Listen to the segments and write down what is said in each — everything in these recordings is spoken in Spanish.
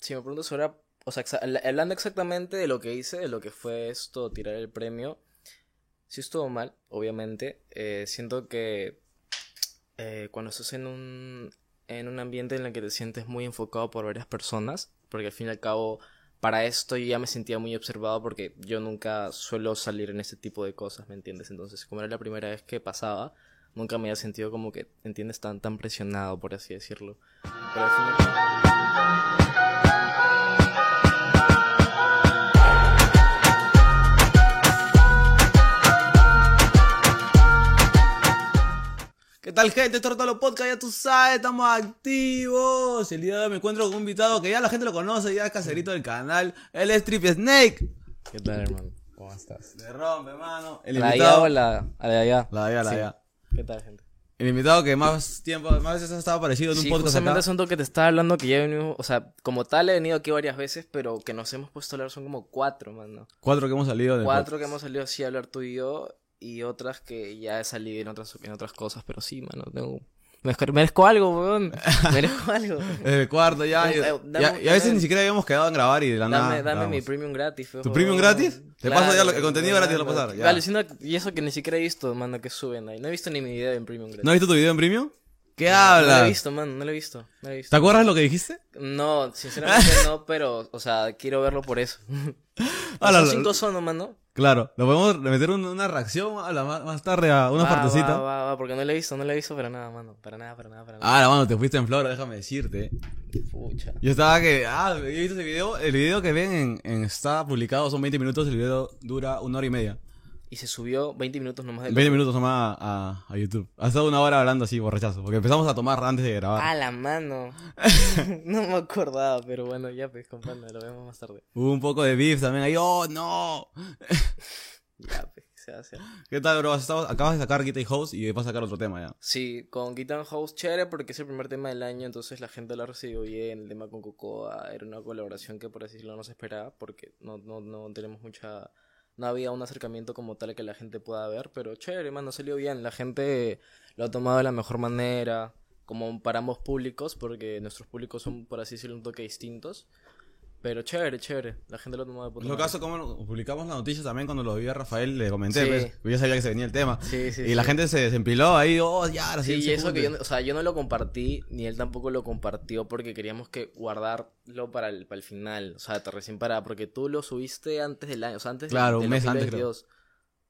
Si me preguntas sobre, o sea, hablando exactamente de lo que hice, de lo que fue esto, tirar el premio, sí estuvo mal, obviamente. Eh, siento que eh, cuando estás en un, en un ambiente en el que te sientes muy enfocado por varias personas, porque al fin y al cabo, para esto yo ya me sentía muy observado porque yo nunca suelo salir en este tipo de cosas, ¿me entiendes? Entonces, como era la primera vez que pasaba, nunca me había sentido como que, ¿entiendes? Tan, tan presionado, por así decirlo. Pero al fin y al cabo... tal gente? Los Podcast, ya tú sabes, estamos activos. El día de hoy me encuentro con un invitado que ya la gente lo conoce, ya es caserito del canal. Él es Trip Snake. ¿Qué tal, hermano? ¿Cómo estás? Le rompe, hermano. El ¿La de invitado. allá o la, la de allá? La de allá, la de Sí. allá. ¿Qué tal, gente? El invitado que más tiempo, más veces ha estado aparecido en un Sí, podcast justamente acá. asunto que te estaba hablando que ya he venido, o sea, como tal he venido aquí varias veces, pero que nos hemos puesto a hablar son como cuatro, mano. Cuatro que hemos salido del Cuatro que hemos salido así a hablar tú y yo, y otras que ya he salido en otras, en otras cosas, pero sí, mano, tengo... Merezco, algo, weón. Merezco algo. El cuarto ya. Eh, y, eh, a- dame- veces dame- ni siquiera habíamos quedado en grabar y de la nada. Dame, dame mi grabamos. premium gratis, ¿Tu weón. premium gratis? Te paso ya lo- el contenido gratis, lo claro. pasar. Vale, y eso que ni siquiera he visto, mano, que suben ahí. No he visto ni mi video en premium gratis. ¿No has visto tu video en premium? ¿Qué No hablas? lo he visto, mano, no lo he visto. No lo he visto. ¿Te acuerdas lo que dijiste? No, sinceramente no, pero, o sea, quiero verlo por eso. Ah, Son cinco sonos, mano. Claro, lo podemos meter un- una reacción a la, más, más tarde a una Va, partecita. Va, va, va, porque no lo he visto, no lo he visto para nada, mano. Para nada, para nada, para nada. Ah, la mano, te fuiste en flor, déjame decirte. Pucha. Yo estaba que, ah, he visto ese video, el video que ven en, en está publicado son 20 minutos, el video dura una hora y media. Y se subió 20 minutos nomás de 20 minutos nomás a, a, a YouTube. Ha estado una hora hablando así, borrachazo, porque empezamos a tomar antes de grabar. A la mano. no me acordaba, pero bueno, ya pues, compadre, lo vemos más tarde. Hubo un poco de beef también ahí, oh, no. Ya, pues, ¿qué se hace? ¿Qué tal, bro? Estado- acabas de sacar Guitar House y vas a sacar otro tema ya. Sí, con Guitar House chévere porque es el primer tema del año, entonces la gente lo recibió bien. El tema con Cocoa era una colaboración que por así decirlo no se esperaba porque no, no, no tenemos mucha... No había un acercamiento como tal que la gente pueda ver, pero chévere, mano, salió bien. La gente lo ha tomado de la mejor manera, como para ambos públicos, porque nuestros públicos son, por así decirlo, un toque distintos. Pero chévere, chévere. La gente lo tomado de puta En lo madre. caso, como publicamos la noticia también cuando lo vi a Rafael, le comenté, Sí. pues, yo ya sabía que se venía el tema. Sí, sí, y la gente se desempiló ahí, oh, ya, sí. Y eso que yo, o sea, yo no lo compartí, ni él tampoco lo compartió porque queríamos que guardarlo para el, para el final, o sea, te recién para, porque tú lo subiste antes del año, o sea, antes Claro, del un mes antes, 2022,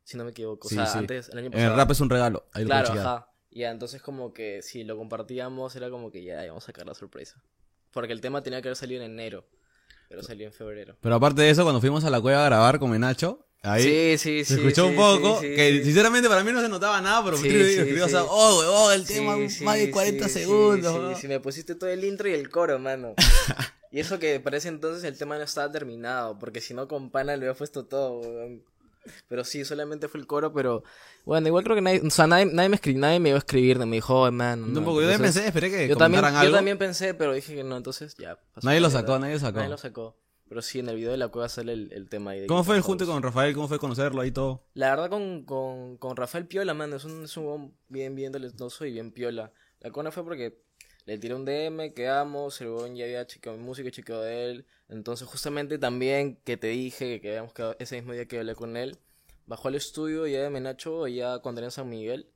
si no me equivoco, o sea, antes, el año pasado. el rap es un regalo. Ahí lo Claro, ajá, ya, entonces como que si lo compartíamos era como que ya íbamos a sacar la sorpresa, porque el tema tenía que haber salido en enero, pero salió en febrero. Pero aparte de eso, cuando fuimos a la cueva a grabar con Menacho, ahí sí, sí, se sí. escuchó un poco, que sinceramente para mí no se notaba nada, pero Sí, escribió, o sea, oh, el tema más de 40 sí, sí, segundos. Sí, weón". sí, me pusiste todo el intro y el coro, mano. y eso que parece entonces el tema no estaba terminado, porque si no con pana le había puesto todo, weón. Pero sí, solamente fue el coro, pero bueno, igual creo que nadie, o sea, nadie, nadie me escribió, nadie me iba a escribir, me dijo, oh, man. Yo tampoco, yo también pensé, esperé que yo también, comentaran yo algo. también pensé, pero dije que no, entonces ya. Nadie lo sacó, nadie lo sacó. Nadie lo sacó. Pero sí, en el video de la cueva sale el, el tema ahí. de ¿Cómo fue el junte con Rafael? ¿Cómo fue conocerlo ahí todo? La verdad con, con, con Rafael Piola, mano, es un, es un bien, bien talentoso y bien piola. La cona fue porque le tiré un DM, quedamos, el huevón ya había chequeado mi música, chequeado de él. Entonces justamente también que te dije que habíamos quedado ese mismo día que hablé con él, bajó al estudio ya de Menacho, ya cuando era en San Miguel.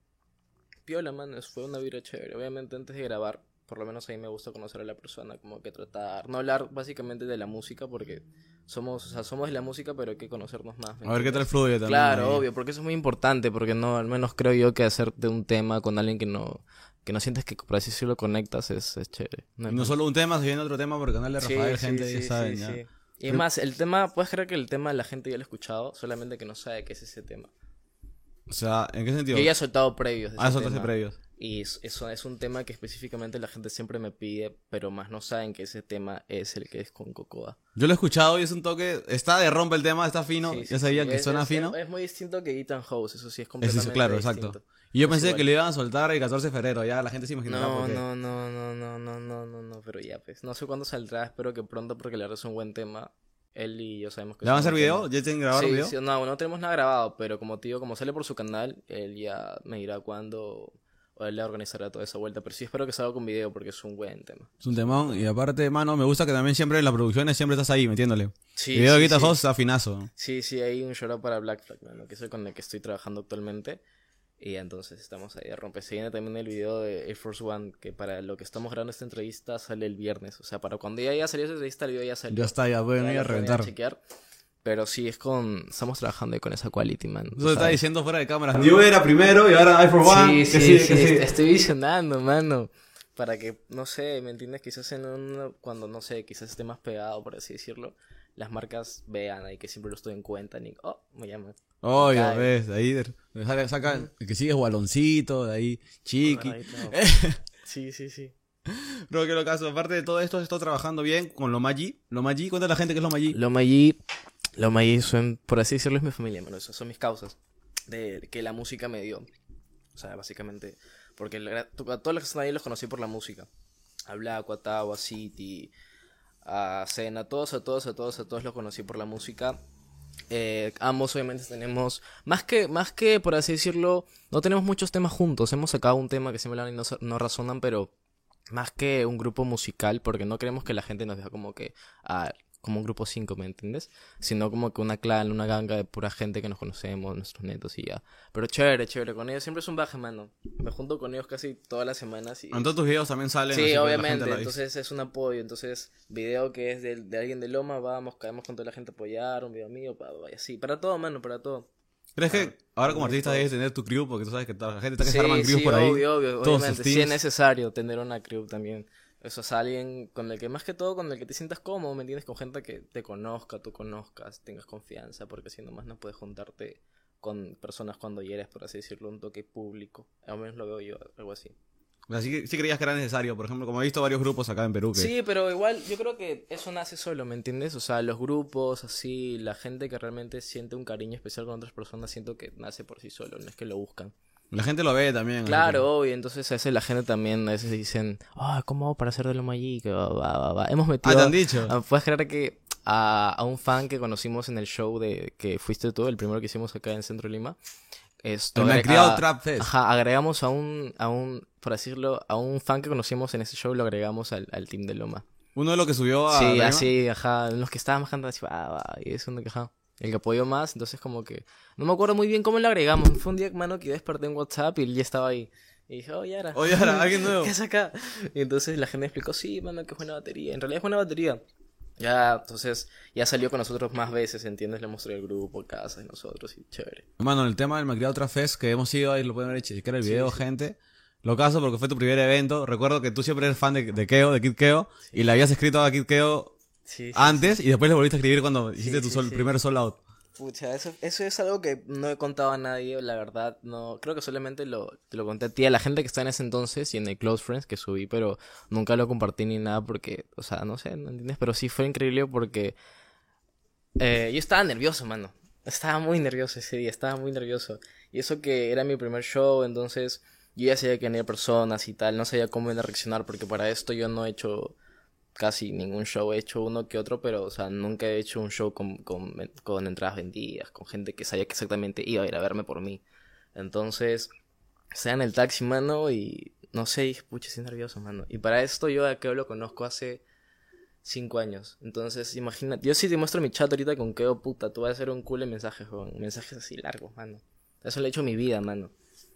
Piola, mano, es- fue una vibra chévere. Obviamente antes de grabar, por lo menos a mí me gusta conocer a la persona, como que tratar, no hablar básicamente de la música porque somos, o sea, somos de la música, pero hay que conocernos más. ¿me A ver qué tal fluye también. Claro, ahí. obvio, porque eso es muy importante, porque no, al menos creo yo que hacerte un tema con alguien que no, que no sientes que por así decirlo conectas es, es chévere. No solo un tema, viene otro tema por canal de Rafael, sí, gente, sí, ya sí, saben, sí. ya. Y es más, el tema, puedes creer que el tema la gente ya lo ha escuchado, solamente que no sabe qué es ese tema. O sea, ¿en qué sentido? Yo ya he soltado previos. de Ah, soltaste previos. Y eso es un tema que específicamente la gente siempre me pide, pero más no saben que ese tema es el que es con Cocoa. Yo lo he escuchado y es un toque, está de rompe el tema, está fino, ya sabía sí, que suena fino. Es, muy distinto que Ethan House, eso sí es completamente es, claro, exacto. Y yo pensé que lo iban a soltar el 14 de febrero, ya la gente se imaginaba no. No, no, no, no, no, no, no, no, pero ya pues, no sé cuándo saldrá, espero que pronto porque la verdad es un buen tema. Él y yo sabemos que... ¿Le van a hacer video? ¿Ya tienen grabado el video? no, no tenemos nada grabado, pero como tío, como sale por su canal, él ya me dirá cuándo o él le organizará toda esa vuelta. Pero sí espero que salga con video porque es un buen tema. Es un temón. Y aparte, mano, me gusta que también siempre en las producciones siempre estás ahí, metiéndole. Sí, video de sí, sí. House está finazo. Sí, sí, hay un shout para Black Flag, mano, que es el con el que estoy trabajando actualmente. Y entonces estamos ahí de rompe. Se viene también el video de Air Force One, que para lo que estamos grabando esta entrevista sale el viernes. O sea, para cuando ya haya salido esa entrevista, el video ya salió. Ya está, ya pueden Ya ir a reventar. chequear. Pero sí, es con... Estamos trabajando ahí con esa quality, man. Eso te está ¿sabes? diciendo fuera de cámara. Yo era primero y ahora I for One. Sí, que sí, sí, sí, que sí. est- estoy visionando, mano. Para que, no sé, ¿me entiendes? Quizás en un, cuando, no sé, quizás esté más pegado, por así decirlo, las marcas vean ahí que siempre lo estoy en cuenta y, oh, me llaman. Oh, ya ves, ahí de- saca, el que sigue es Baloncito, de ahí Chiqui. Agarradito. Sí, sí, sí. Bro, que lo caso, aparte de todo esto, he estado trabajando bien con lo Magi. Lo Magi, cuéntale a la gente que es lo Magi. Lo Maggi son, por así decirlo, es mi familia. Esas son mis causas de que la música me dio. O sea, básicamente, porque la- a todos los que están ahí los conocí por la música. A Black, a Tao, a City, a Zen, a todos, a todos, a todos, a todos los conocí por la música. Eh, ambos obviamente tenemos, más que, más que por así decirlo, no tenemos muchos temas juntos. Hemos sacado un tema que siempre hablan y no, no razonan, pero más que un grupo musical, porque no queremos que la gente nos vea como que, ah, como un grupo 5, ¿me entiendes? Sino como que una clan, una ganga de pura gente que nos conocemos, nuestros netos y ya. Pero chévere, chévere, con ellos siempre es un baje, mano. Me junto con ellos casi todas las semanas y... En todos tus videos también salen. Sí, obviamente, entonces es un apoyo, entonces video que es de, de alguien de Loma, vamos, caemos con toda la gente a apoyar, un video mío, pa, pa, y así, para todo, mano, para todo. ¿Crees que ahora como artista todo. debes tener tu crew? Porque tú sabes que toda la gente está que Sí, se arman crews sí, por ahí. obvio, obvio, obviamente, sí es necesario tener una crew también. Eso es alguien con el que, más que todo, con el que te sientas cómodo, ¿me entiendes? Con gente que te conozca, tú conozcas, tengas confianza, porque si no más no puedes juntarte con personas cuando ya eres, por así decirlo, un toque público. Al menos lo veo yo, algo así. Así que sí creías que era necesario. Por ejemplo, como he visto varios grupos acá en Perú que... Sí, pero igual yo creo que eso nace solo, ¿me entiendes? O sea, los grupos, así, la gente que realmente siente un cariño especial con otras personas, siento que nace por sí solo, no es que lo buscan. La gente lo ve también. Claro, obvio, entonces a veces la gente también a veces dicen, ah, ¿cómo hago para hacer de lo va, va". Hemos metido... Ah, te han dicho. Ah, Puedes creer que a, a un fan que conocimos en el show de que fuiste tú, el primero que hicimos acá en Centro Lima, esto, El Malcriado a- Trap Fest. Ajá, agregamos a un, a un, por decirlo, a un fan que conocimos en ese show, lo agregamos al, al team de Loma. Uno de los que subió a... Sí, así, ajá, los que estaban bajando así, va, va, y es uno que, ajá, el que apoyó más, entonces como que, no me acuerdo muy bien cómo lo agregamos, fue un día, mano, que yo desperté en WhatsApp y él ya estaba ahí, y dije, oh, Yara. Oye, ahora, alguien nuevo. ¿Qué es acá? Y entonces la gente explicó, sí, mano, que es buena batería, en realidad es buena batería. Ya, entonces, ya salió con nosotros más veces, ¿entiendes? Le mostré el grupo, casa y nosotros, y chévere. Hermano, el tema del Malcriado Trap Fest que hemos ido ahí, lo pueden ver, checar el video, gente. Lo caso porque fue tu primer evento. Recuerdo que tú siempre eres fan de, de Keo, de Kid Keo, y le habías escrito a Kid Keo Sí, sí, antes y después le volviste a escribir cuando hiciste tu sol- primer sold out. Pucha, eso, eso es algo que no he contado a nadie, la verdad, no, creo que solamente lo, te lo conté a ti, a la gente que está en ese entonces y en el Close Friends que subí, pero nunca lo compartí ni nada porque, o sea, no sé, ¿no entiendes? Pero sí fue increíble porque eh, yo estaba nervioso, mano. Estaba muy nervioso ese día, estaba muy nervioso. Y eso que era mi primer show, entonces yo ya sabía que venía personas y tal, no sabía cómo a reaccionar porque para esto yo no he hecho casi ningún show, he hecho uno que otro, pero o sea, nunca he hecho un show con, con, con entradas vendidas, con gente que sabía que exactamente iba a ir a verme por mí. Entonces, sea en el taxi, mano, y no sé, dije, pucha, estoy nervioso, mano. Y para esto yo a Keo lo conozco hace cinco años. Entonces, imagínate, yo sí te muestro mi chat ahorita con Keo, puta, tú vas a hacer un cool en mensajes, joven. Mensajes así largos, mano. Eso le he hecho mi vida, mano.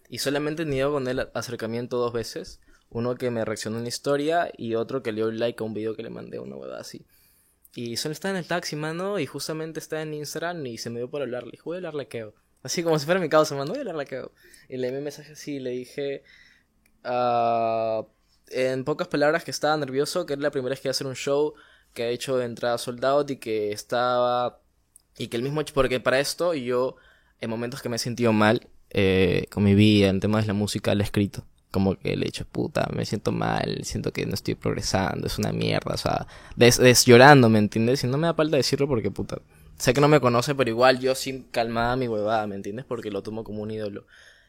Y solamente he tenido con él acercamiento dos veces. Uno que me reaccionó a una historia y otro que le dio like a un video que le mandé, una huevada así. Y solo estaba en el taxi, mano, y justamente estaba en Instagram y se me dio por hablarle. Dije, voy a hablarle a Keo. Así como si fuera mi causa, mano, voy a hablarle a Keo. Y le envié un mensaje así y le dije, ah, en pocas palabras, que estaba nervioso, que era la primera vez que iba a hacer un show, que ha hecho de entrada soldado y que estaba... Y que el mismo... Porque para esto yo, en momentos que me he sentido mal, eh, con mi vida, en temas de la música, le he escrito. Como que le he dicho, puta, me siento mal, siento que no estoy progresando, es una mierda, o sea, des, des llorando, ¿me entiendes? Y no me da falta decirlo porque, puta, sé que no me conoce, pero igual yo sin calmada mi huevada, ¿me entiendes? Porque lo tomo como un ídolo.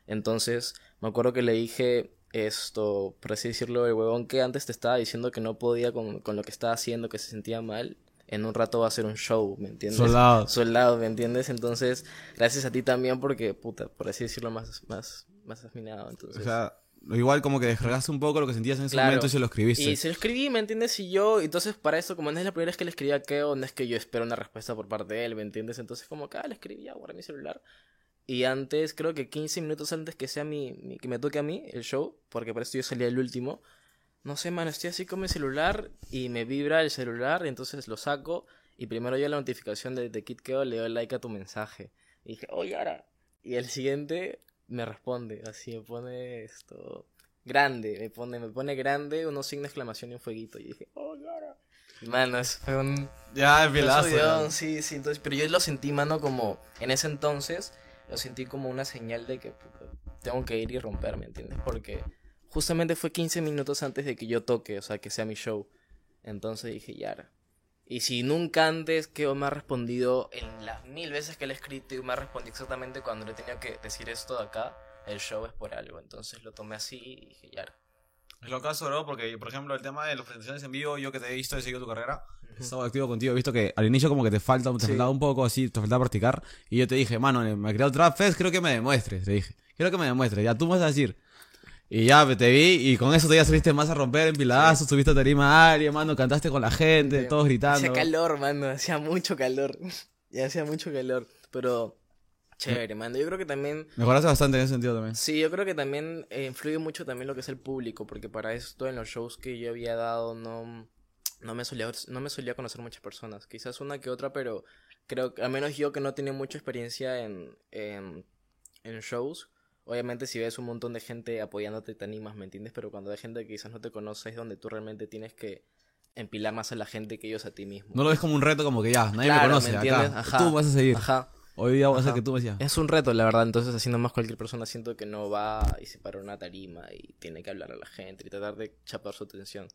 Entonces, me acuerdo que le dije esto, por así decirlo, el huevón que antes te estaba diciendo que no podía con, con lo que estaba haciendo, que se sentía mal, en un rato va a ser un show, ¿me entiendes? Soldado. Soldado, ¿me entiendes? Entonces, gracias a ti también porque, puta, por así decirlo, más, más, más afinado. Entonces, O sea, igual como que descargaste un poco lo que sentías en ese Claro. momento y se lo escribiste. y se lo escribí, ¿me entiendes? Y yo, entonces para eso, como no es la primera vez que le escribí a Keo, no es que yo espero una respuesta por parte de él, ¿me entiendes? Entonces como que, ah, le escribí, guardé mi celular. Y antes, creo que 15 minutos antes que sea mi, mi- que me toque a mí el show, porque por esto yo salía el último, no sé, mano, estoy así con mi celular y me vibra el celular, y entonces lo saco y primero yo la notificación de, de Kid Keo le doy like a tu mensaje. Y dije, oye, ahora. Y el siguiente me responde, así me pone esto grande, me pone, me pone grande, unos signos de exclamación y un fueguito. Y dije, oh, ahora. Mano, eso fue un, Ya, pilazo. subidón, sí, sí, entonces, pero yo lo sentí, mano, como, en ese entonces, lo sentí como una señal de que tengo que ir y romper, ¿me entiendes? Porque justamente fue 15 minutos antes de que yo toque, o sea, que sea mi show. Entonces dije, ya. Y si nunca antes que me ha respondido en las mil veces que le he escrito y me ha respondido exactamente cuando le tenía que decir esto de acá, el show es por algo. Entonces lo tomé así y dije, ya. Es lo caso, bro, porque, por ejemplo, el tema de las presentaciones en vivo, yo que te he visto, he seguido tu carrera, he estado activo contigo, he visto que al inicio como que te falta, te Sí. faltaba un poco así, te faltaba practicar, y yo te dije, mano, me ha creado Trap Fest, creo que me demuestres, te dije, quiero que me demuestres, ya tú me vas a decir. Y ya pues, te vi, y con eso te ya saliste más a romper en pilazos, subiste a tarima área, mano, cantaste con la gente, Sí. todos gritando. Hacía calor, mano, hacía mucho calor. ya hacía mucho calor. Pero chévere, mano. Yo creo que también Mejoraste bastante en ese sentido también. Sí, yo creo que también eh, influye mucho también lo que es el público, porque para esto en los shows que yo había dado no, no, me solía, no me solía conocer muchas personas, quizás una que otra, pero creo que, al menos yo que no tenía mucha experiencia en, en, en shows, obviamente si ves un montón de gente apoyándote te animas, ¿me entiendes? Pero cuando hay gente que quizás no te conoce es donde tú realmente tienes que empilar más a la gente que ellos a ti mismo. No lo ves como un reto, como que ya, nadie Claro, me conoce, acá, Ajá, tú vas a seguir. Ajá. Hoy día voy a que tú me decías. Es un reto, la verdad. Entonces, así nomás cualquier persona siento que no va y se para una tarima y tiene que hablar a la gente y tratar de chapar su atención.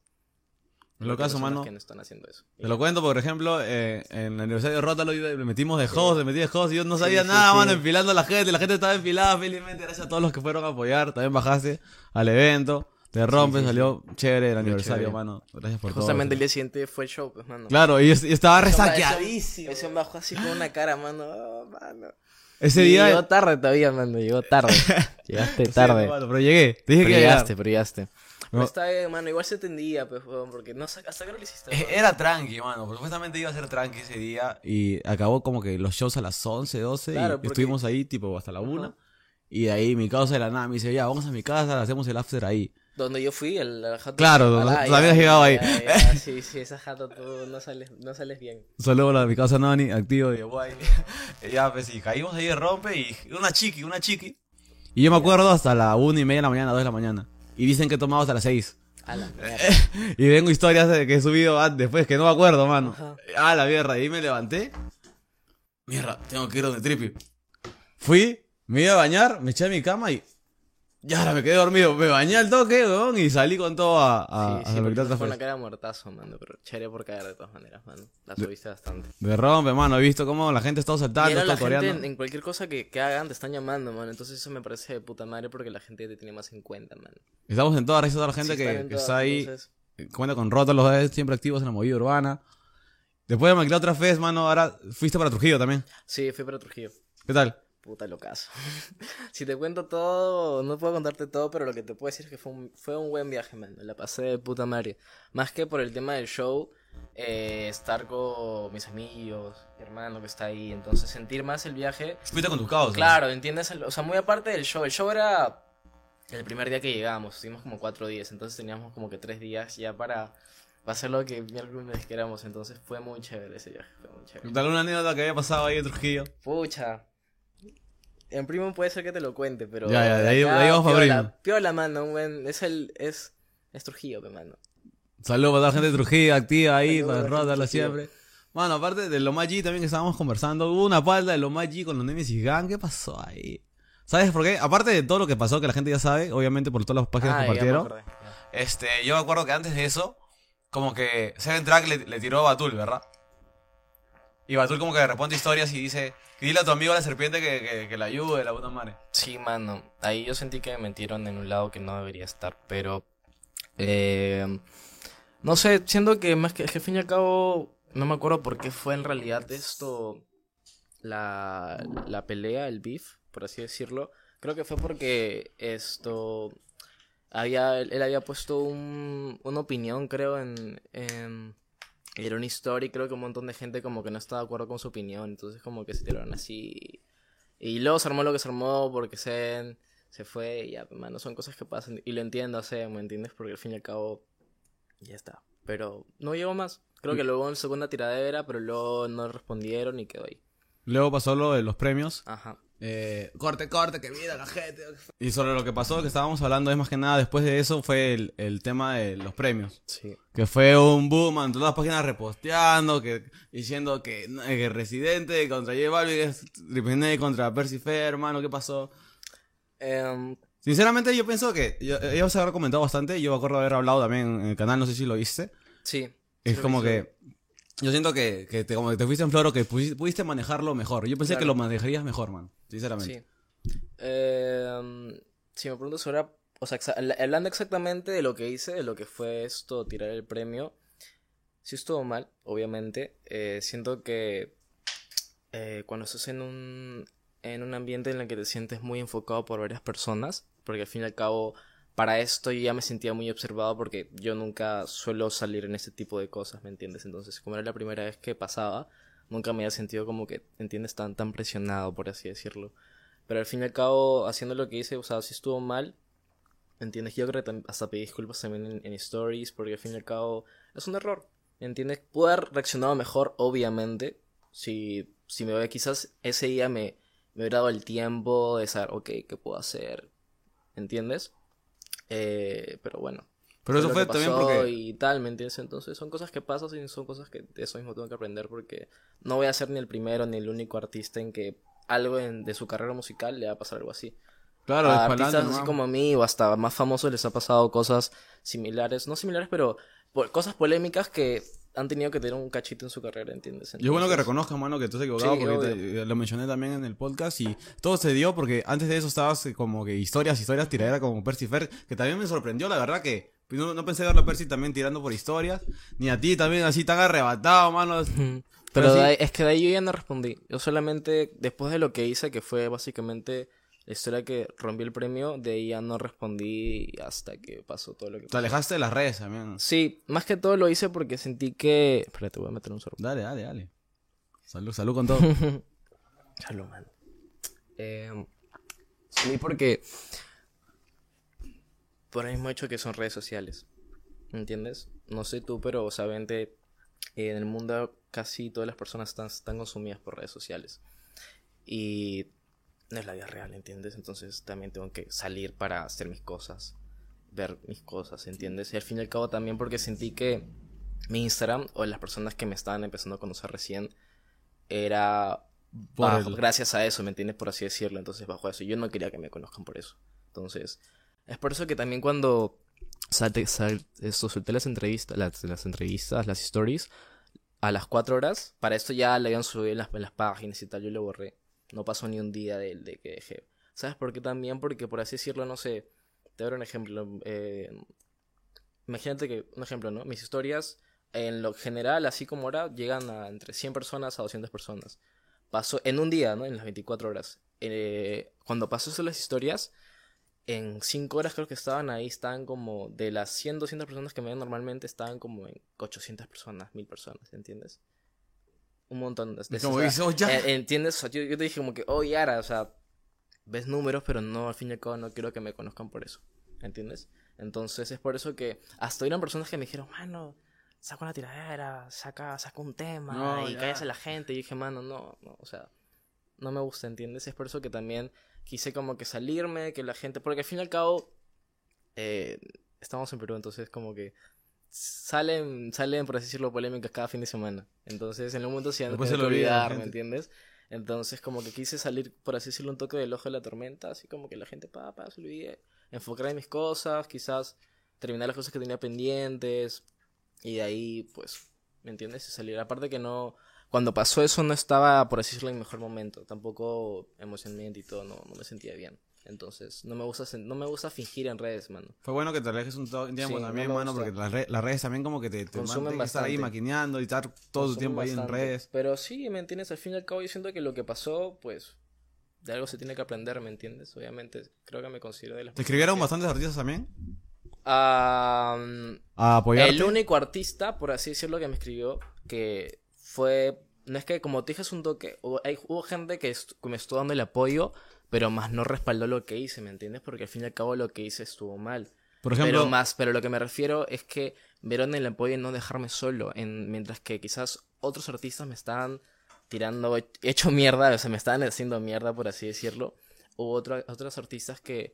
En lo Hay caso, personas mano, que no están haciendo eso. Te lo cuento, por ejemplo, eh, en el aniversario de Rótalo le metimos de host, le metí de host y yo no Sí, sabía sí, nada, sí. mano, enfilando a la gente, la gente estaba enfilada, felizmente, gracias a todos los que fueron a apoyar, también bajaste al evento, te rompes, sí, sí. salió chévere el Muy aniversario, chévere. mano, gracias por Justamente el todo. día siguiente fue el show, pues, mano. Claro, y yo estaba resaqueadísimo. Ese hombre bajó así con una cara, mano. Oh, mano. Ese Y día... Llegó tarde todavía, mano. Llegó tarde. Llegaste Sí, tarde. mano, pero llegué, te dije pero que llegaste, pero llegaste. No. está bien, mano. Igual se entendía, pues, porque no hasta que lo hiciste. Eh? Era tranqui, mano, porque supuestamente iba a ser tranqui ese día y acabó como que los shows a las 11, 12 Claro, y porque- estuvimos ahí tipo hasta la Ajá. 1 y de ahí mi causa de la nada me dice, ya, vamos a mi casa, hacemos el after ahí. Donde yo fui, el, el jato. Claro, donde Ah, ya, habías llegado ahí. ya, ya, sí, sí, esa jato tú no sales, no sales bien. Solo a mi causa Noni, activo y guay. ya, pues sí, caímos ahí de rompe y una chiqui, una chiqui. Y yo me acuerdo hasta la 1 y media de la mañana, 2 de la mañana. Y dicen que tomamos hasta las 6. A la mierda. Y vengo historias de que he subido antes, después, que no me acuerdo, mano. Ajá. Ah, la mierda. Y me levanté. Mierda, tengo que ir donde Trippy. Fui, me iba a bañar, me eché a mi cama y. Ya, ahora me quedé dormido. Me bañé al toque, weón, y salí con todo a, a, Sí, a sí, la fue una cara de muertazo, mano, pero chévere por caer de todas maneras, mano. La subiste bastante. De rompe, mano. He visto cómo la gente está saltando, está coreando. en, en cualquier cosa que, que hagan te están llamando, mano. Entonces eso me parece de puta madre porque la gente te tiene más en cuenta, mano. Estamos en todas, gracias a toda la gente Sí, que, todas, está ahí. entonces- Cuenta con Rota, los dos siempre activos en la movida urbana. Después de Maquila otra vez, mano, ahora fuiste para Trujillo también. Sí, fui para Trujillo. ¿Qué tal? Puta locazo. si te cuento todo, no puedo contarte todo, pero lo que te puedo decir es que fue un, fue un buen viaje, man. La pasé de puta madre. Más que por el tema del show, eh, estar con mis amigos, mi hermano que está ahí. Entonces sentir más el viaje. Fuiste con tus causas. Claro, ¿entiendes? O sea, muy aparte del show. El show era el primer día que llegamos. Estuvimos como cuatro días. Entonces teníamos como que tres días ya para, para hacer lo que miércoles queramos. Entonces fue muy chévere ese viaje. Fue muy chévere. Anécdota que había pasado ahí en Trujillo. Pucha. En primo puede ser que te lo cuente, pero. Ya, ya, de ahí- acá, de ahí vamos pa' piola, mano, buen. Es el. Es. Es Trujillo, pe, mano. Saludos para toda la gente de Trujillo, activa ahí, Saludos para a Rótalo siempre. Mano, aparte de lo G también que estábamos conversando, hubo una palda de lo G con los Nemesis Gang, ¿qué pasó ahí? ¿Sabes por qué? Aparte de todo lo que pasó, que la gente ya sabe, obviamente por todas las páginas Ah, que me compartieron. Este, yo me acuerdo que antes de eso, como que Seven Track le, le tiró a Batul, ¿verdad? Y Batul como que responde historias y dice, dile a tu amigo la serpiente que, que, que la ayude, la puta madre. Sí, mano. Ahí yo sentí que me mentieron en un lado que no debería estar, pero... eh, no sé, siento que más que, que fin y al cabo, no me acuerdo por qué fue en realidad esto, la, la pelea, el beef, por así decirlo. Creo que fue porque esto, había, él había puesto un, una opinión, creo, en, en, era una historia y creo que un montón de gente como que no estaba de acuerdo con su opinión, entonces como que se tiraron así. Y luego se armó lo que se armó porque Zen se fue y ya, mano, son cosas que pasan. Y lo entiendo, Zen, ¿me entiendes? Porque al fin y al cabo, ya está. Pero no llegó más. Creo que luego en segunda tiradera, pero luego no respondieron y quedó ahí. Luego pasó lo de los premios. Ajá. Eh, corte, corte, que vida la gente. Y sobre lo que pasó, que estábamos hablando, es más que nada, después de eso fue el, el tema de los premios. Sí. Que fue un boom, en todas las páginas reposteando, que, diciendo que, que Residente contra J Balvin es Ripene contra Percy Fair, hermano, ¿qué pasó? Em, Sinceramente yo pienso que, yo, ellos se habrá comentado bastante, yo me acuerdo haber hablado también en el canal, no sé si lo viste. sí. Es Sí, como que, yo siento que, que te, como que te fuiste en floro, que pudiste, pudiste manejarlo mejor. Yo pensé Claro. que lo manejarías mejor, man, sinceramente. Sí. Em, si me preguntas ahora, o sea, hablando exactamente de lo que hice, de lo que fue esto, tirar el premio, sí estuvo mal, obviamente. Eh, siento que eh, cuando estás en un, en un ambiente en el que te sientes muy enfocado por varias personas, porque al fin y al cabo, para esto yo ya me sentía muy observado porque yo nunca suelo salir en este tipo de cosas, ¿me entiendes? Entonces, como era la primera vez que pasaba, nunca me había sentido como que, ¿entiendes? Tan, tan presionado, por así decirlo. Pero al fin y al cabo, haciendo lo que hice, o sea, si estuvo mal, ¿entiendes? Yo creo que hasta pedí disculpas también en, en stories, porque al fin y al cabo es un error, ¿entiendes? Pude haber reaccionado mejor, obviamente, si, si me quizás ese día me, me hubiera dado el tiempo de saber, ok, ¿qué puedo hacer? ¿Entiendes? Eh, pero bueno. Pero eso fue también porque... Y tal, ¿me entiendes? Entonces son cosas que pasan y son cosas que de eso mismo tengo que aprender porque no voy a ser ni el primero ni el único artista en que algo en- de su carrera musical le va a pasar algo así. Claro, a artistas así como a mí o hasta más famosos les ha pasado cosas similares, no similares, pero cosas polémicas que han tenido que tener un cachito en su carrera, ¿entiendes? Y es bueno que Entonces, reconozcas, mano, que tú has equivocado, Sí, porque te- lo mencioné también en el podcast y todo se dio porque antes de eso estabas como que historias, historias, tiradera como Percy Fer, que también me sorprendió, la verdad que no, no pensé verlo a Percy también tirando por historias, ni a ti también así tan arrebatado, mano. Pero Pero sí- de ahí- es que de ahí yo ya no respondí. Yo solamente, después de lo que hice, que fue básicamente la historia que rompí el premio, de ahí ya no respondí hasta que pasó todo lo que Te pasó. alejaste de las redes también. Sí, más que todo lo hice porque sentí que... Espérate, voy a meter un sorbo. Dale, dale, dale. Salud, salud con todo. Salud, man. Eh, sí, porque... Por el mismo hecho que son redes sociales. ¿Entiendes? No sé tú, pero obviamente en el mundo casi todas las personas están, están consumidas por redes sociales. Y no es la vida real, ¿entiendes? Entonces también tengo que salir para hacer mis cosas, ver mis cosas, ¿entiendes? Y al fin y al cabo también porque sentí que mi Instagram o las personas que me estaban empezando a conocer recién era bajo- el- gracias a eso, ¿me entiendes? Por así decirlo. Entonces bajo eso yo no quería que me conozcan por eso. Entonces es por eso que también cuando salte, sal- esto, solté las entrevistas, las, las entrevistas, las stories, a las 4 horas, para esto ya le habían subido en las, en las páginas y tal, yo lo borré. No pasó ni un día de, de que dejé. ¿Sabes por qué también? Porque por así decirlo, no sé, te doy un ejemplo. eh, imagínate que, un ejemplo, ¿no? Mis historias, en lo general, así como ahora, llegan a entre 100 personas a 200 personas. Pasó en un día, ¿no? En las 24 horas. Eh, cuando pasó eso las historias, en 5 horas creo que estaban ahí, estaban como de las 100, 200 personas que me ven normalmente, estaban como en 800 personas, 1000 personas, ¿entiendes? Un montón de, de Como o sea, dices, "Oh, ya". eh, ¿Entiendes? O sea, yo, yo te dije como que, oh, Yara, o sea, ves números, pero no, al fin y al cabo no quiero que me conozcan por eso, ¿entiendes? Entonces es por eso que hasta hubieron personas que me dijeron, mano, saca una tiradera, saca, saca un tema No, y callas a la gente. Y dije, mano, no, no, o sea, no me gusta, ¿entiendes? Es por eso que también quise como que salirme, que la gente, porque al fin y al cabo, eh, estamos en Perú, entonces como que salen, salen, por así decirlo, polémicas cada fin de semana. Entonces en un momento se la olvidar, ¿me entiendes? Entonces, como que quise salir, por así decirlo, un toque del ojo de la tormenta, así como que la gente, pa, pa, se olvide, enfocar en mis cosas, quizás terminar las cosas que tenía pendientes, y de ahí, pues, ¿me entiendes? Y salir. Aparte que no, cuando pasó eso no estaba, por así decirlo, en mejor momento, tampoco emocionalmente y todo, no, no me sentía bien. Entonces, no me gusta no me gusta fingir en redes, mano. Fue bueno que te alejes un tiempo Sí, también, no mano, gusta. porque las, re- las redes también como que te, te mandan estar ahí maquineando y estar todo tu tiempo ahí en redes. Pero sí, ¿me entiendes? Al fin y al cabo yo siento que lo que pasó, pues, de algo se tiene que aprender, ¿me entiendes? Obviamente, creo que me considero de las ¿Te escribieron bastantes artistas también? A apoyarte. el único artista, por así decirlo, que me escribió, que fue... No es que, como te dije, es un toque. Hubo, hay- hubo gente que, est- que me estuvo dando el apoyo, pero más no respaldó lo que hice, ¿me entiendes? Porque al fin y al cabo lo que hice estuvo mal. Por ejemplo, pero más, pero lo que me refiero es que el apoyo en no dejarme solo, en, mientras que quizás otros artistas me estaban tirando, he- hecho mierda, o sea, me estaban haciendo mierda, por así decirlo. Hubo otro- otros artistas que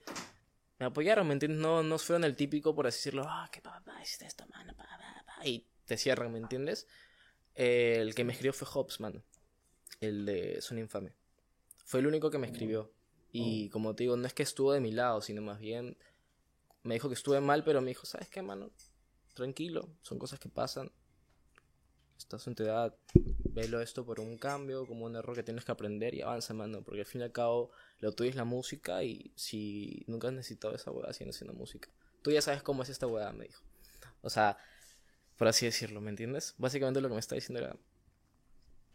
me apoyaron, ¿me entiendes? No, no fueron el típico, por así decirlo, ah, que papá, pa, hiciste esto, mano, pa, pa, pa", y te cierran, ¿me entiendes? Eh, el que me escribió fue Hobbs, mano, el de Son Infame. Fue el único que me escribió. Y como te digo, no es que estuvo de mi lado, sino más bien me dijo que estuve mal, pero me dijo, ¿sabes qué, mano? Tranquilo, son cosas que pasan. Estás en tu edad, velo esto por un cambio, como un error que tienes que aprender y avanza, mano. Porque al fin y al cabo, lo tuyo es la música y si nunca has necesitado esa hueá, siguen haciendo música. Tú ya sabes cómo es esta hueá, me dijo. O sea, por así decirlo, ¿me entiendes? Básicamente lo que me está diciendo era,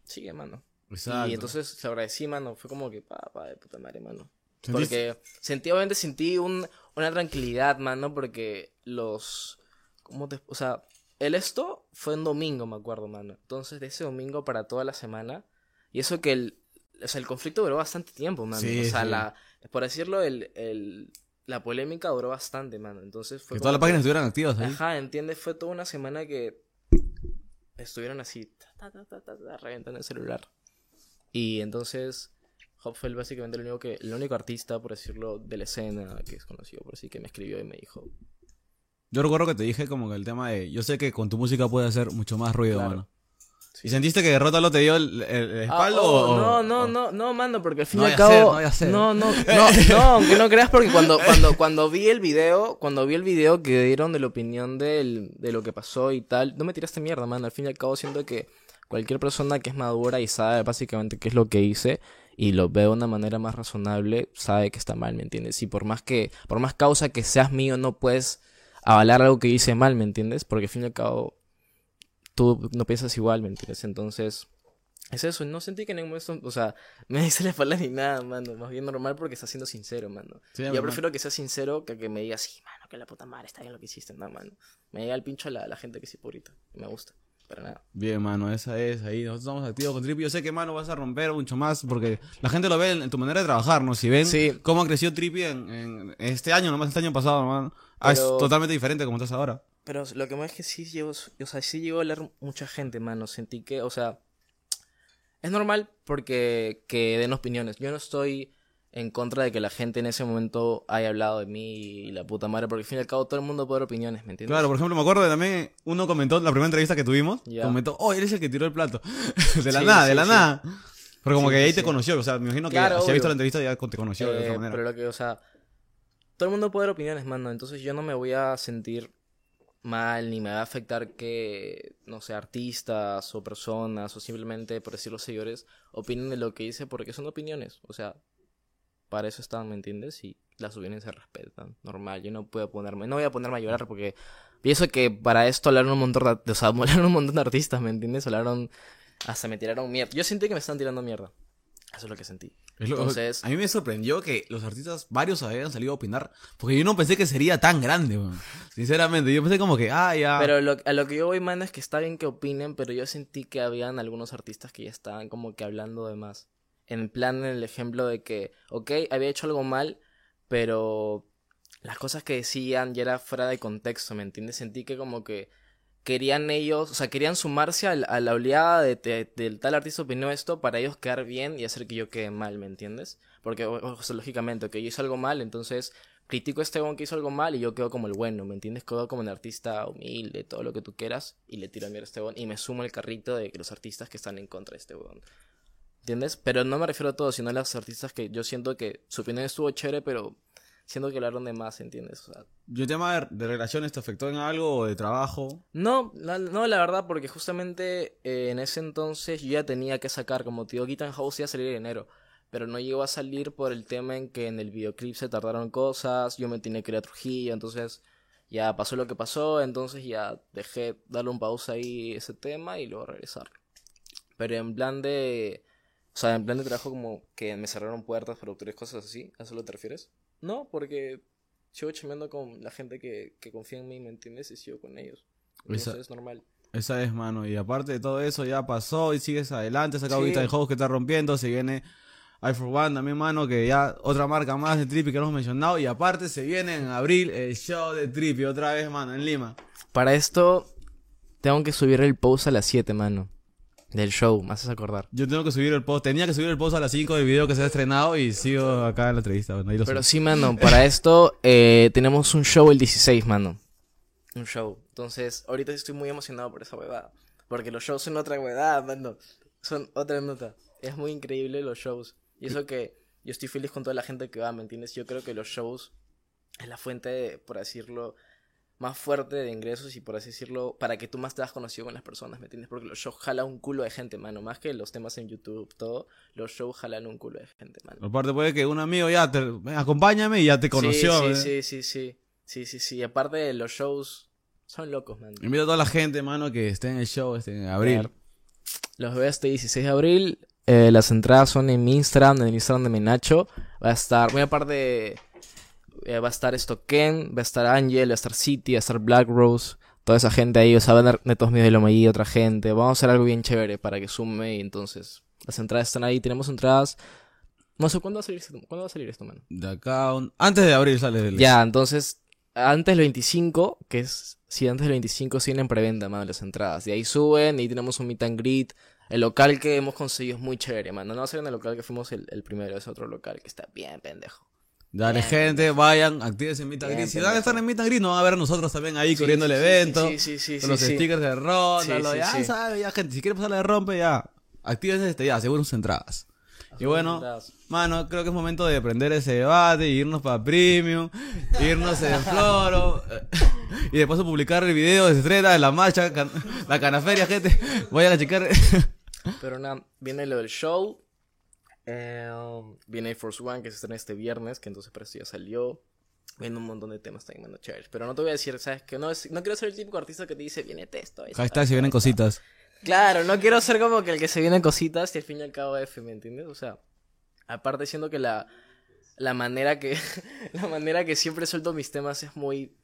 sigue, mano. Exacto. Y entonces le agradecí, mano. Fue como que, pa, pa, de puta madre, mano. ¿Sentiste- Porque sentí, obviamente sentí un, una tranquilidad, mano, porque los... ¿Cómo te...? O sea, el esto fue un domingo, me acuerdo, mano. Entonces, de ese domingo para toda la semana. Y eso que el... O sea, el conflicto duró bastante tiempo, mano. Sí, o sea, sí. la... Por decirlo, el, el... La polémica duró bastante, mano. Entonces fue que todas las páginas estuvieran activas ahí. Ajá, entiendes, fue toda una semana que estuvieron así, ta, ta, ta, ta, ta, reventando el celular. Y entonces, Hop fue el- básicamente el único, que, el único artista, por decirlo, de la escena que es conocido, por así que me escribió y me dijo, Yo recuerdo que te dije como que el tema de, yo sé que con tu música puede hacer mucho más ruido, Claro. mano. ¿Y sentiste que Rótalo te dio el, el- el Ah, espaldo? oh, o- no, no, o- no, no, mano, porque al fin No y al ser, cabo. no no, no, no, no, aunque no creas, porque cuando, cuando, cuando vi el video, cuando vi el video que dieron de la opinión del, de lo que pasó y tal, no me tiraste mierda, mano. Al fin y al cabo siento que cualquier persona que es madura y sabe básicamente qué es lo que hice y lo ve de una manera más razonable, sabe que está mal, ¿me entiendes? Y por más que, por más causa que seas mío, no puedes avalar algo que hice mal, ¿me entiendes? Porque al fin y al cabo tú no piensas igual, ¿me entiendes? Entonces, es eso, no sentí que en ningún momento, o sea, me dice la espalda ni nada, mano, más bien normal porque está siendo sincero, mano. Sí, Yo normal. prefiero que sea sincero que que me diga, sí, mano, que la puta madre está bien lo que hiciste, no, mano. Me llega el pincho a la, la gente que sí purita, me gusta, para nada. Bien, mano, esa es ahí. Nosotros estamos activos con Trippy. Yo sé que, mano, vas a romper mucho más porque la gente lo ve en, en tu manera de trabajar, ¿no? Si ven Sí. cómo ha crecido Trippy en, en este año, nomás este año pasado, hermano. Ah, es totalmente diferente como estás ahora. Pero lo que más es que sí llegó, o sea, sí llegó a hablar mucha gente, mano. Sentí que, o sea, es normal porque que den opiniones. Yo no estoy en contra de que la gente en ese momento haya hablado de mí y la puta madre, porque al fin y al cabo todo el mundo puede dar opiniones, ¿me entiendes? Claro, por ejemplo, me acuerdo de también, uno comentó, la primera entrevista que tuvimos, comentó, oh, eres el que tiró el plato. de la Sí, nada, de la sí. nada. Pero como que ahí te conoció, o sea, me imagino que Claro, si ha visto la entrevista ya te conoció de Eh, otra manera. pero lo que, o sea, todo el mundo puede dar opiniones, mano. Entonces yo no me voy a sentir mal ni me va a afectar que, no sé, artistas o personas o simplemente, por decirlo, seguidores opinen de lo que hice porque son opiniones. O sea, para eso están, ¿me entiendes? Y las opiniones se respetan. Normal, yo no puedo ponerme, no voy a ponerme a llorar porque pienso que para esto hablaron un montón de, o sea, hablaron un montón de artistas, ¿me entiendes? Hablaron, hasta me tiraron mierda. Yo sentí que me están tirando mierda. Eso es lo que sentí. Lo- Entonces- a mí me sorprendió que los artistas, varios habían salido a opinar, porque yo no pensé que sería tan grande. Sinceramente, yo pensé como que, ah, ya. Pero lo- a lo que yo voy, mano, es que está bien que opinen, pero yo sentí que habían algunos artistas que ya estaban como que hablando de más. En plan, en el ejemplo de que, ok, había hecho algo mal, pero las cosas que decían ya era fuera de contexto, ¿me entiendes? Sentí que como que querían ellos, o sea, querían sumarse al- a, la oleada de, de- del tal artista opinó esto para ellos quedar bien y hacer que yo quede mal, ¿me entiendes? Porque, o- sea, lógicamente, que yo hice algo mal, entonces critico a este weón que hizo algo mal y yo quedo como el bueno, ¿me entiendes? Quedo como el artista humilde, todo lo que tú quieras, y le tiro a mierda a este weón y me sumo el carrito de los artistas que están en contra de este. ¿Entiendes? Pero no me refiero a todos, sino a los artistas que yo siento que su opinión estuvo chévere, pero siento que hablaron de más, ¿entiendes? O sea, ¿Y el tema de, de relaciones te afectó en algo o de trabajo? no, la, no, la verdad, porque justamente eh, en ese entonces yo ya tenía que sacar, como digo, Guitar House iba a salir en enero. Pero no llegó a salir por el tema en que en el videoclip se tardaron cosas, yo me tenía que ir a Trujillo, entonces ya pasó lo que pasó, entonces ya dejé darle un pausa ahí ese tema y luego regresar. Pero en plan de... O sea, en plan de trabajo como que me cerraron puertas, productores, cosas así, ¿a eso lo te refieres? No, porque sigo chameando con la gente que, que confía en mí, ¿me entiendes? Y sigo con ellos. Esa- Eso es normal. Esa es, mano. Y aparte de todo eso, ya pasó y sigues adelante. Sacado Sí. ahorita de juegos que está rompiendo. Se viene I for One también, mano. Que ya otra marca más de Trippy que no hemos mencionado. Y aparte se viene en abril el show de Trippy otra vez, mano, en Lima. Para esto, tengo que subir el post a las 7, mano. Del show, me haces acordar. Yo tengo que subir el post. Tenía que subir el post a las 5 del video que se ha estrenado. Y sigo acá en la entrevista. Bueno, ahí lo Pero sí, mano, para esto eh, tenemos un show el 16, mano. Un show. Entonces, ahorita estoy muy emocionado por esa huevada. Porque los shows son otra huevada, mano. Son otra nota. Es muy increíble los shows. Y eso que yo estoy feliz con toda la gente que va, ¿me entiendes? Yo creo que los shows es la fuente, de, por decirlo, más fuerte de ingresos y por así decirlo, para que tú más te has conocido con las personas, ¿me entiendes? Porque los shows jalan un culo de gente, mano. Más que los temas en YouTube, todo. Los shows jalan un culo de gente, mano. Aparte puede que un amigo ya te... Acompáñame y ya te conoció. Sí, ¿eh? sí, sí, sí, sí. Sí, sí. Aparte de los shows, son locos, man. Invito a toda la gente, mano, que esté en el show, esté en abril. Los veo este 16 de abril. Eh, las entradas son en mi Instagram, en el Instagram de Menacho. Va a estar, muy aparte, eh, va a estar esto Ken, va a estar Angel, va a estar City, va a estar Black Rose. Toda esa gente ahí, o sea, van a netos míos de Lomayi, otra gente. Vamos a hacer algo bien chévere para que sume y entonces las entradas están ahí. Tenemos entradas. No sé cuándo va a salir esto, ¿cuándo va a salir esto, man. De acá, un- antes de abril sale el... Ya, entonces, antes del 25, que es, sí, antes del 25 siguen en preventa, mano, las entradas. De ahí suben y tenemos un meet and greet. El local que hemos conseguido es muy chévere, mano. No va a ser en el local que fuimos el, el primero, es otro local que está bien pendejo. Dale, Bien, gente, vayan, actívense en Meet and Greet. Si van a estar en Meet and Greet, nos van a ver nosotros también ahí Sí, sí, el sí, evento. sí, sí, sí, con los stickers de ronda, ya sí. sabe, ya, gente. Si quiere pasarle de rompe, ya. Actívense este, ya, seguro sus entradas. Y bueno, mano, creo que es momento de prender ese debate, irnos para Premium, irnos en Floro, y después de publicar el video de estrella de la marcha, can- la canaferia, gente. Vayan a checar. Pero nada, viene lo del show. Eh, viene Air Force One que se estrena este viernes, que entonces para eso ya salió. Viene un montón de temas también, mano, chéveres. Pero no te voy a decir, ¿sabes? Que no, es- no quiero ser el típico artista que te dice, viene texto. esto, Hashtag si vienen esto". cositas. Claro, no quiero ser como que el que se viene cositas y al fin y al cabo F, ¿me entiendes? O sea, aparte siendo que la, la manera que la manera que siempre suelto mis temas es muy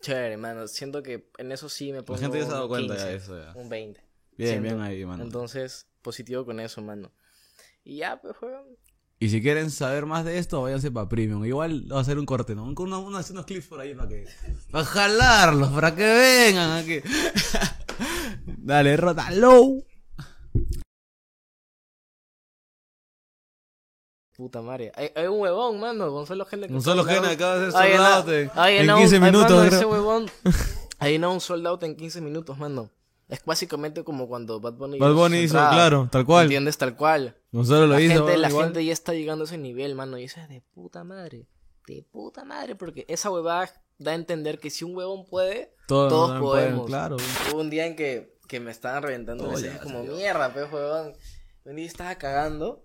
chévere, mano. Siento que en eso sí me pongo gente ya se ha dado cuenta 15, ya de eso, ya. un 20. Bien, Siento. bien ahí, mano. Entonces, positivo con eso, mano. Y ya, pues, juegan. Y si quieren saber más de esto, váyanse para Premium. Igual va a hacer un corte, ¿no? Con unos, unos, unos clips por ahí para que. Para jalarlos, para que vengan aquí. Dale, rótalo. Puta madre. Hay, hay un huevón, mano. Gonzalo que Gonzalo. Gene acaba de hacer Ay, sold no. out en- Ay, en no, 15 ay, minutos, mano, creo. ese huevón. Ahí no, un sold out en 15 minutos, mano. Es básicamente como cuando Bad Bunny Bad Bunny hizo, claro, tal cual. ¿Entiendes? Tal cual. Lo la hizo. gente, la igual. gente ya está llegando a ese nivel, mano. Y eso es de puta madre. De puta madre. Porque esa huevada da a entender que si un huevón puede, Todos, todos también pueden, podemos. claro. Hubo un día en que, que me estaban reventando Oh, ya, como mierda, pues, huevón. Un día estaba cagando.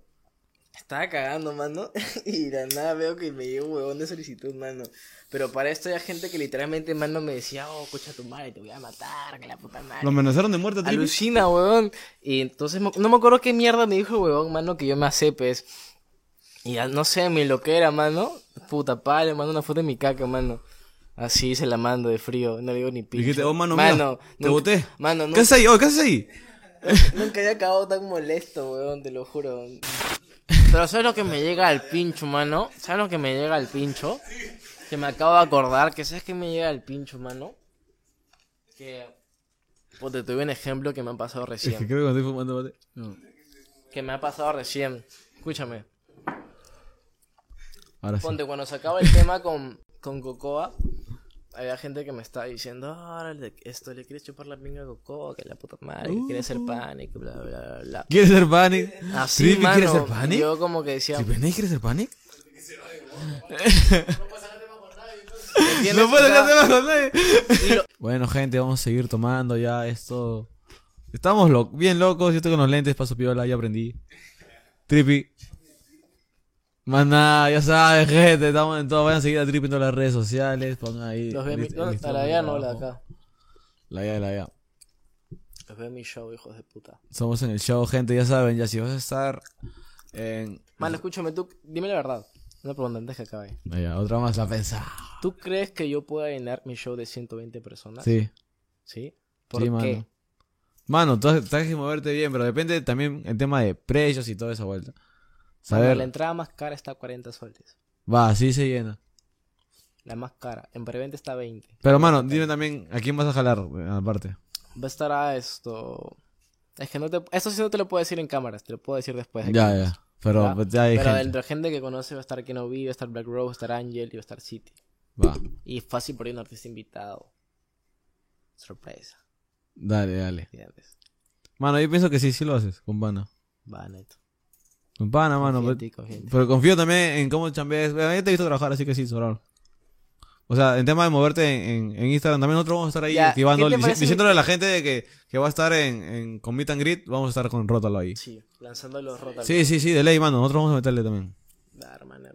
Estaba cagando, mano. Y de nada veo que me llega un huevón de solicitud, mano. Pero para esto hay gente que literalmente, mano, me decía, oh, escucha tu madre, te voy a matar, que la puta madre. Lo amenazaron de muerte, Trippy? Alucina, huevón. Y entonces no me acuerdo qué mierda me dijo el huevón, mano, que yo me acepes. Y ya no sé, mi lo que era, mano. Puta pala, mando una foto de mi caca, mano. Así se la mando de frío, no le digo ni pinche. Dijiste, oh, mano, mira, te boté. Mano, ¿Qué nunca, haces ahí? Oh, ¿Qué haces ahí? nunca había acabado tan molesto, huevón, te lo juro. Pero ¿sabes lo que me llega al pincho, mano? ¿Sabes lo que me llega al pincho? Que me acabo de acordar, que ¿sabes qué me llega al pincho, mano? Que... Pues te tuve un ejemplo que me ha pasado Es que recién. creo que cuando estoy fumando mate. No. que me ha pasado recién. Escúchame. Ahora sí. Ponte, cuando se acaba el tema con, con Cocoa, había gente que me estaba diciendo, ahora esto le quieres chupar la pinga a Coco, que la puta madre, que quiere ser Uh. panic, bla, bla, bla. ¿Quieres ser Panic? Así, ¿Trippy quiere mano, ser Panic? Yo como que decía, ¿Trippy quiere ser Panic? ¿entiendes? No puedo temas con nadie. lo- Bueno, gente, vamos a seguir tomando ya esto. Estamos lo- bien locos. Yo estoy con los lentes, paso piola, ya aprendí. Trippy. Más nada, ya sabes, gente. Estamos en todo. Vayan a seguir a Trippy en todas las redes sociales. Pongan ahí. Los en mi... el ¿dónde está listón la allá, no, la de acá. La ya, la ya. Los en mi show, hijos de puta. Somos en el show, gente. Ya saben, ya si vas a estar en. Mano, escúchame, tú, dime la verdad. Una pregunta antes que acabe. Ah, ya, otra más la pensaba. ¿Tú crees que yo pueda llenar mi show de 120 personas? Sí. ¿Sí? ¿Por sí, qué? mano. Mano, tú tienes que moverte bien, pero depende también el tema de precios y toda esa vuelta. Saber. la entrada más cara está a 40 soles. Va, así se llena. La más cara. En preventa está a 20. Pero, mano, dime también, ¿a quién vas a jalar, eh, aparte? Va a estar a esto. Es que no te. Esto sí no te lo puedo decir en cámaras, te lo puedo decir después. Ya, ya. Pero ¿Ya? pues, ya hay Pero gente. entre gente que conoce va a estar Kenobi, va a estar Black Rose, va a estar Angel y va a estar City. Va, Y fácil por ahí un artista invitado. Sorpresa. dale, dale. ¿Entiendes? Mano, yo pienso que sí, sí lo haces, con pana. Va, neto. Pana, mano. En Pero, ti, confío también en cómo chambees. Bueno, yo te he visto trabajar, así que sí, sobrado. O sea, en tema de moverte en, en, en Instagram, también nosotros vamos a estar ahí Ya, activando, diciéndole a la gente de que, que va a estar en, en, con Meet and Greet, vamos a estar con Rótalo ahí. Sí, lanzando los rotas. Sí, sí, sí, de ley, mano. Nosotros vamos a meterle también.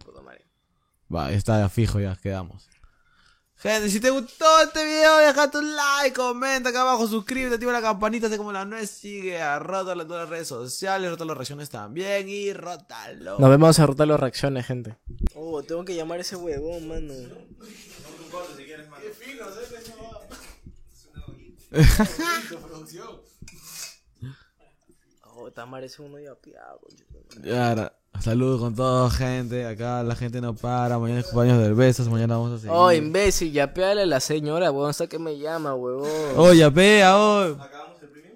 Puta madre. Va, está ya fijo, ya quedamos. Gente, si te gustó este video, deja tu like, comenta acá abajo, suscríbete, activa la campanita, así como la nuez, sigue a Rótalo en todas las redes sociales, Rótalo Reacciones también y Rótalo. Nos vemos a rotar las reacciones, gente. Oh, tengo que llamar a ese huevón, mano. Oh, Tamar ese uno ya piado. Ya, Saludos con toda gente. Acá la gente no para. Mañana es cumpleaños de Herbesas. Mañana vamos a seguir. Oh, imbécil, ya a la señora, weón. Hasta que me llama, weón. Oh, ya pea, oh. Acabamos el premio.